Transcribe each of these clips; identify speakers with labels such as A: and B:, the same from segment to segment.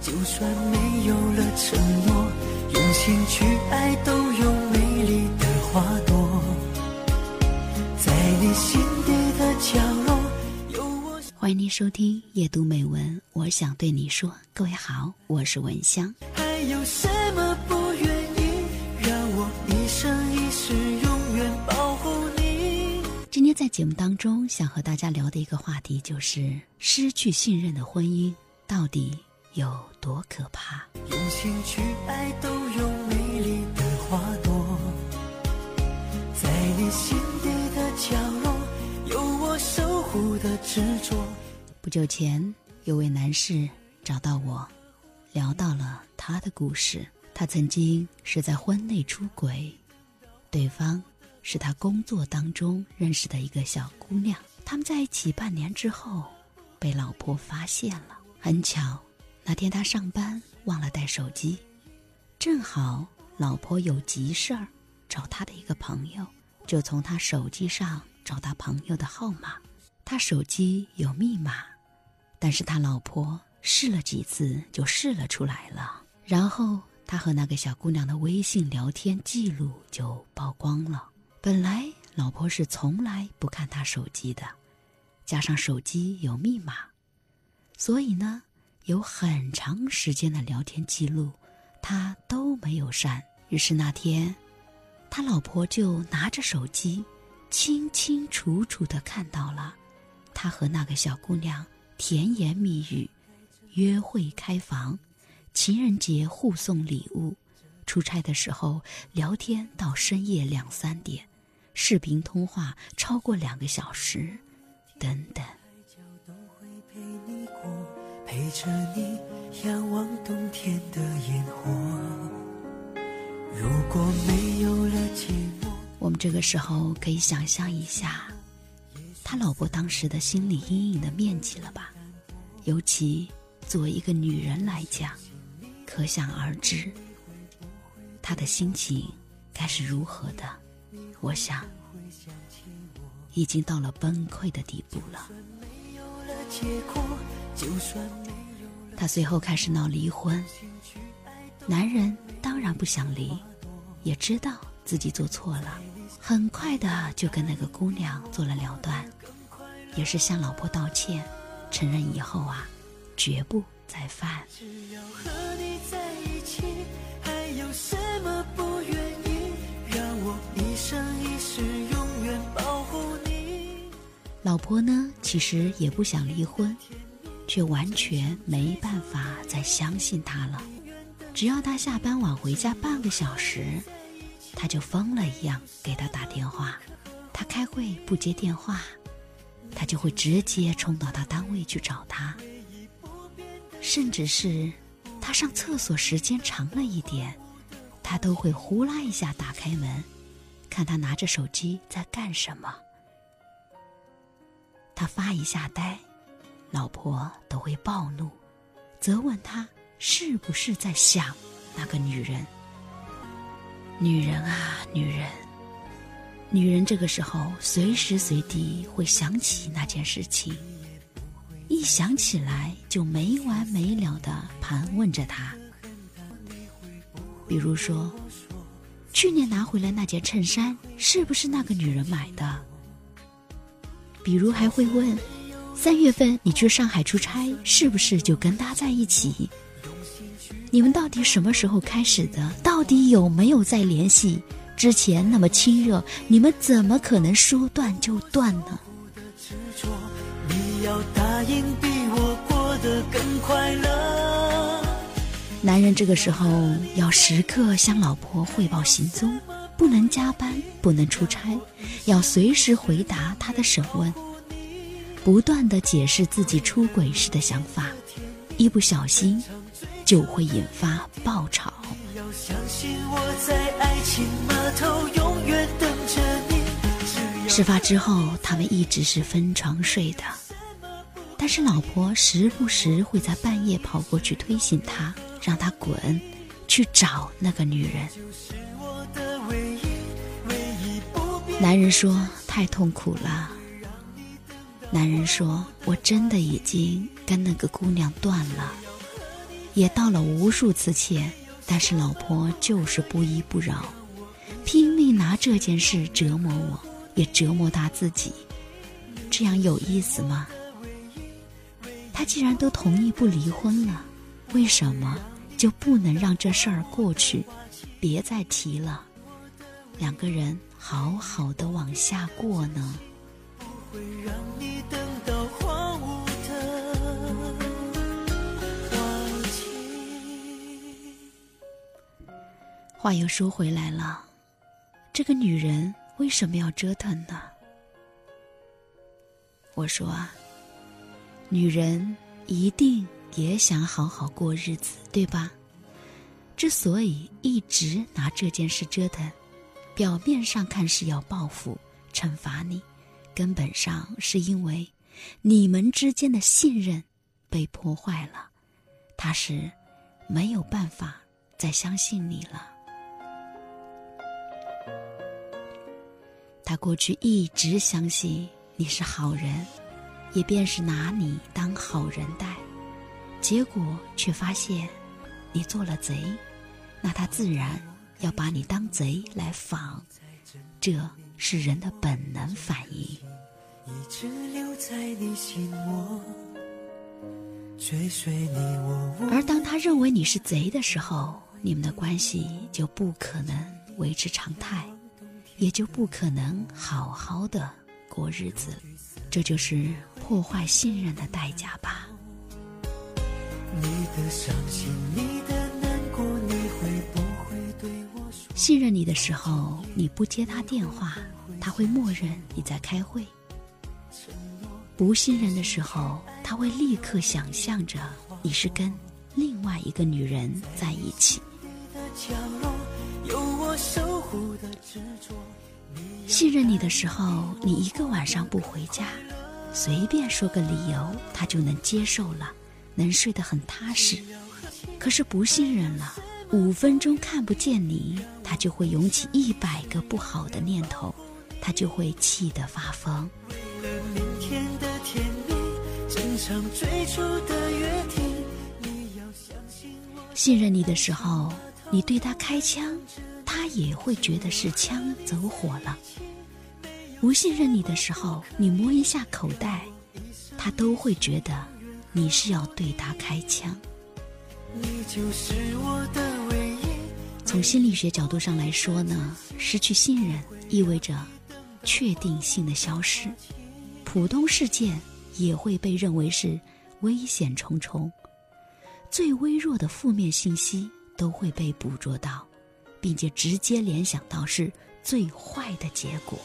A: 就算没有了承诺，用心去爱都有美丽的花朵。在你心底的角落，有我。
B: 欢迎您收听夜读美文，我想对你说，各位好，我是文香。
A: 还有什么不愿意让我一生一世永远保护你？
B: 今天在节目当中，想和大家聊的一个话题就是失去信任的婚姻到底。有多可怕？
A: 用心去爱，都有美丽的花朵。在你心底的角落，有我守护的执着。
B: 不久前，有位男士找到我，聊到了他的故事。他曾经是在婚内出轨，对方是他工作当中认识的一个小姑娘。他们在一起半年之后，被老婆发现了。很巧。那天他上班忘了带手机，正好老婆有急事儿，找他的一个朋友，就从他手机上找他朋友的号码。他手机有密码，但是他老婆试了几次就试了出来了。然后他和那个小姑娘的微信聊天记录就曝光了。本来老婆是从来不看他手机的，加上手机有密码，所以呢。有很长时间的聊天记录，他都没有删。于是那天，他老婆就拿着手机，清清楚楚的看到了他和那个小姑娘甜言蜜语、约会开房、情人节互送礼物、出差的时候聊天到深夜两三点、视频通话超过两个小时，等等。
A: 陪着你仰望冬天的烟火。如果没有了寂寞，
B: 我们这个时候可以想象一下，他老婆当时的心理阴影的面积了吧？尤其作为一个女人来讲，可想而知，他的心情该是如何的。我想，已经到了崩溃的地步了。他随后开始闹离婚，男人当然不想离，也知道自己做错了，很快的就跟那个姑娘做了了断，也是向老婆道歉，承认以后啊，绝不再犯。老婆呢，其实也不想离婚。却完全没办法再相信他了。只要他下班晚回家半个小时，他就疯了一样给他打电话。他开会不接电话，他就会直接冲到他单位去找他。甚至是他上厕所时间长了一点，他都会呼啦一下打开门，看他拿着手机在干什么。他发一下呆。老婆都会暴怒，责问他是不是在想那个女人。女人啊，女人，女人这个时候随时随地会想起那件事情，一想起来就没完没了的盘问着他。比如说，去年拿回来那件衬衫是不是那个女人买的？比如还会问。三月份你去上海出差，是不是就跟他在一起？你们到底什么时候开始的？到底有没有再联系？之前那么亲热，你们怎么可能说断就断呢？男人这个时候要时刻向老婆汇报行踪，不能加班，不能出差，要随时回答她的审问。不断的解释自己出轨时的想法，一不小心就会引发爆炒。事发之后，他们一直是分床睡的，但是老婆时不时会在半夜跑过去推醒他，让他滚，去找那个女人。男人说太痛苦了。男人说：“我真的已经跟那个姑娘断了，也道了无数次歉，但是老婆就是不依不饶，拼命拿这件事折磨我，也折磨他自己。这样有意思吗？他既然都同意不离婚了，为什么就不能让这事儿过去，别再提了？两个人好好的往下过呢？会让你等到荒芜的话又说回来了，这个女人为什么要折腾呢？我说啊，女人一定也想好好过日子，对吧？之所以一直拿这件事折腾，表面上看是要报复、惩罚你，根本上是因为你们之间的信任被破坏了，他是没有办法再相信你了。他过去一直相信。你是好人，也便是拿你当好人待，结果却发现你做了贼，那他自然要把你当贼来防，这是人的本能反应。而当他认为你是贼的时候，你们的关系就不可能维持常态，也就不可能好好的。过日子，这就是破坏信任的代价吧。你的伤心，你的难过，你信任你的时候，你不接他电话，他会默认你在开会；不信任的时候，他会立刻想象着你是跟另外一个女人在一起。信任你的时候，你一个晚上不回家，随便说个理由，他就能接受了，能睡得很踏实。可是不信任了，五分钟看不见你，他就会涌起一百个不好的念头，他就会气得发疯。信任你的时候，你对他开枪。他也会觉得是枪走火了。不信任你的时候，你摸一下口袋，他都会觉得你是要对他开枪。你就是我的从心理学角度上来说呢，失去信任意味着确定性的消失，普通事件也会被认为是危险重重，最微弱的负面信息都会被捕捉到。并且直接联想到是最坏的结果。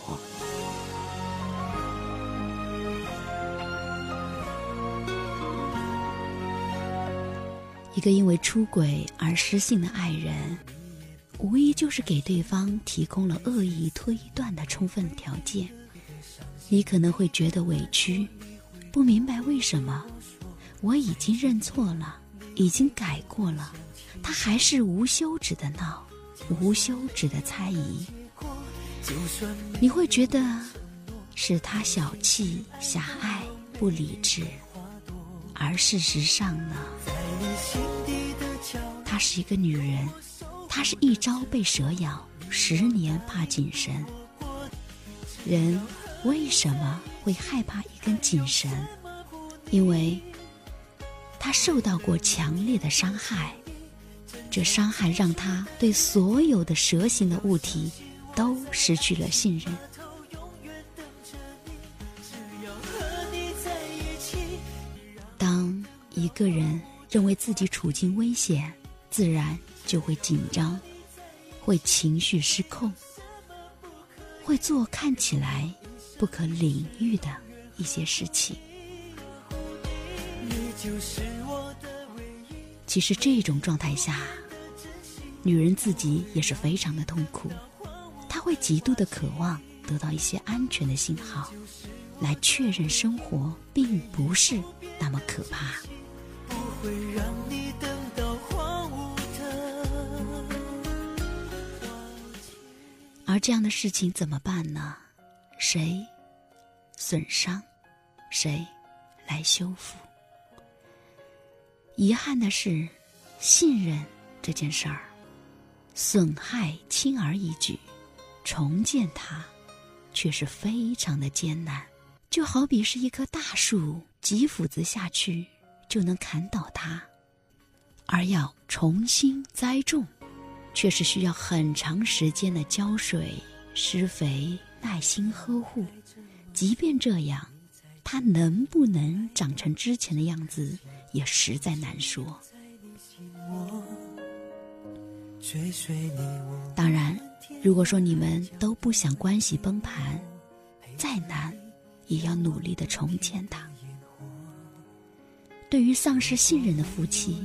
B: 一个因为出轨而失信的爱人，无疑就是给对方提供了恶意推断的充分条件。你可能会觉得委屈，不明白为什么我已经认错了，已经改过了，他还是无休止的闹。无休止的猜疑，你会觉得是他小气、狭隘、不理智，而事实上呢，她是一个女人，他是一朝被蛇咬，十年怕井绳。人为什么会害怕一根井绳？因为他受到过强烈的伤害。这伤害让他对所有的蛇形的物体都失去了信任。当一个人认为自己处境危险，自然就会紧张，会情绪失控，会做看起来不可理喻的一些事情。其实这种状态下，女人自己也是非常的痛苦，她会极度的渴望得到一些安全的信号，来确认生活并不是那么可怕。不会让你等而这样的事情怎么办呢？谁损伤，谁来修复？遗憾的是，信任这件事儿，损害轻而易举，重建它却是非常的艰难。就好比是一棵大树，几斧子下去就能砍倒它，而要重新栽种，却是需要很长时间的浇水、施肥、耐心呵护。即便这样，它能不能长成之前的样子，也实在难说。当然，如果说你们都不想关系崩盘，再难。也要努力的重建它。对于丧失信任的夫妻，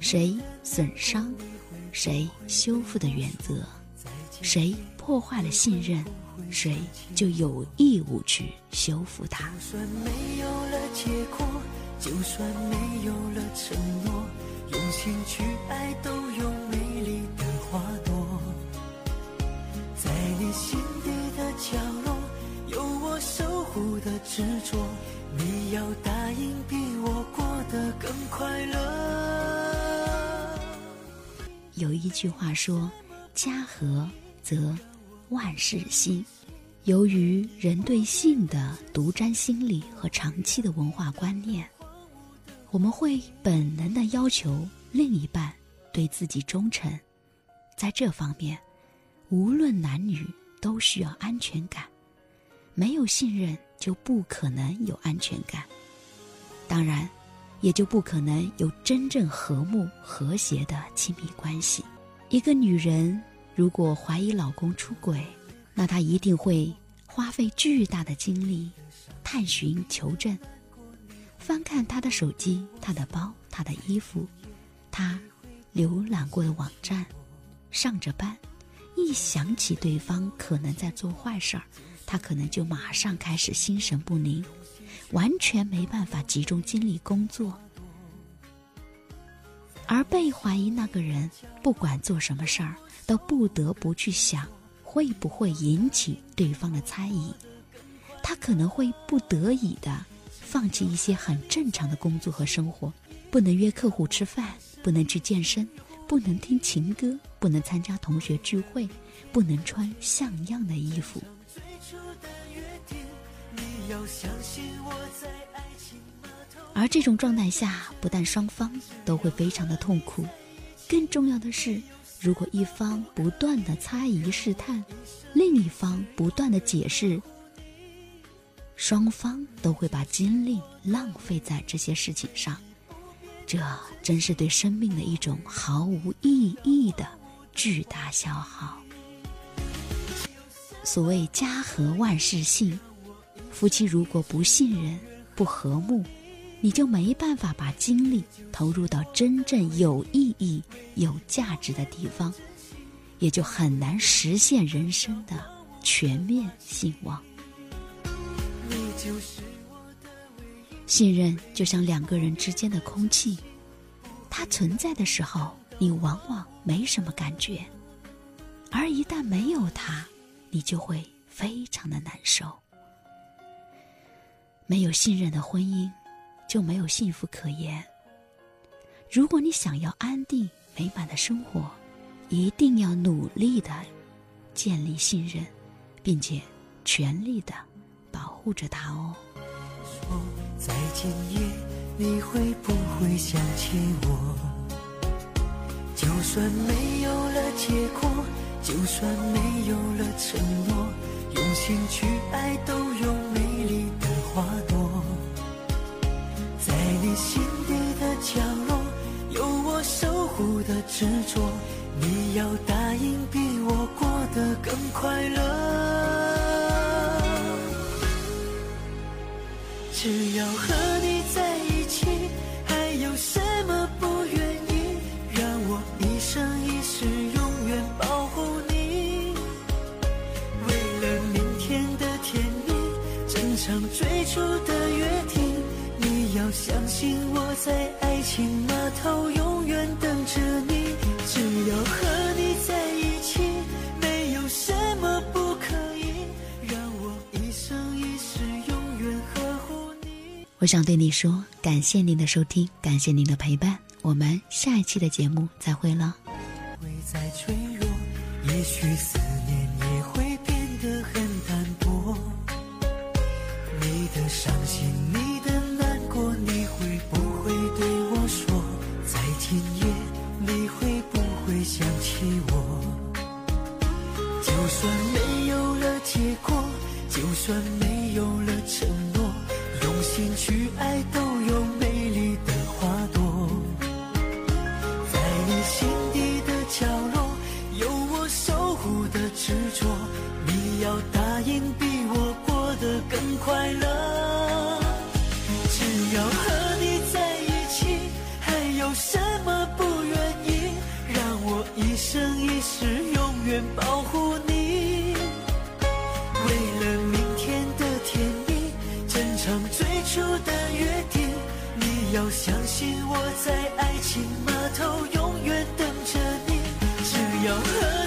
B: 谁损伤，谁修复的原则，谁破坏了信任，谁就有义务去修复它。
A: 就算没有了结果，就算没有了承诺，用心去爱都有美丽的花朵，在你心底的角落。有我守护的执着，你要答应比我过得更快乐。
B: 有一句话说：“家和则万事兴。”由于人对性的独占心理和长期的文化观念，我们会本能的要求另一半对自己忠诚。在这方面，无论男女都需要安全感。没有信任，就不可能有安全感，当然，也就不可能有真正和睦和谐的亲密关系。一个女人如果怀疑老公出轨，那她一定会花费巨大的精力探寻求证，翻看他的手机、他的包、他的衣服，他浏览过的网站，上着班，一想起对方可能在做坏事儿。她可能就马上开始心神不宁，完全没办法集中精力工作。而被怀疑那个人，不管做什么事儿，都不得不去想会不会引起对方的猜疑。他可能会不得已的放弃一些很正常的工作和生活，不能约客户吃饭，不能去健身，不能听情歌，不能参加同学聚会，不能穿像样的衣服。而这种状态下，不但双方都会非常的痛苦，更重要的是，如果一方不断的猜疑试探，另一方不断的解释，双方都会把精力浪费在这些事情上，这真是对生命的一种毫无意义的巨大消耗。所谓家和万事兴。夫妻如果不信任、不和睦，你就没办法把精力投入到真正有意义、有价值的地方，也就很难实现人生的全面兴旺。信任就像两个人之间的空气，它存在的时候，你往往没什么感觉；而一旦没有它，你就会非常的难受。没有信任的婚姻，就没有幸福可言。如果你想要安定美满的生活，一定要努力的建立信任，并且全力的保护着它哦。
A: 说在今夜，你会不会想起我？就算没有了结果，就算没有了承诺，用心去爱都有美丽的。花朵，在你心底的角落，有我守护的执着。你要答应比我过得更快乐。只要和相信我在爱情码头永远等着你只要和你在一起没有什么不可以让我一生一世永远呵护你。
B: 我想对你说感谢您的收听感谢您的陪伴我们下一期的节目再会了。
A: 会再脆弱也许死天去爱的要相信我在爱情码头永远等着你只要和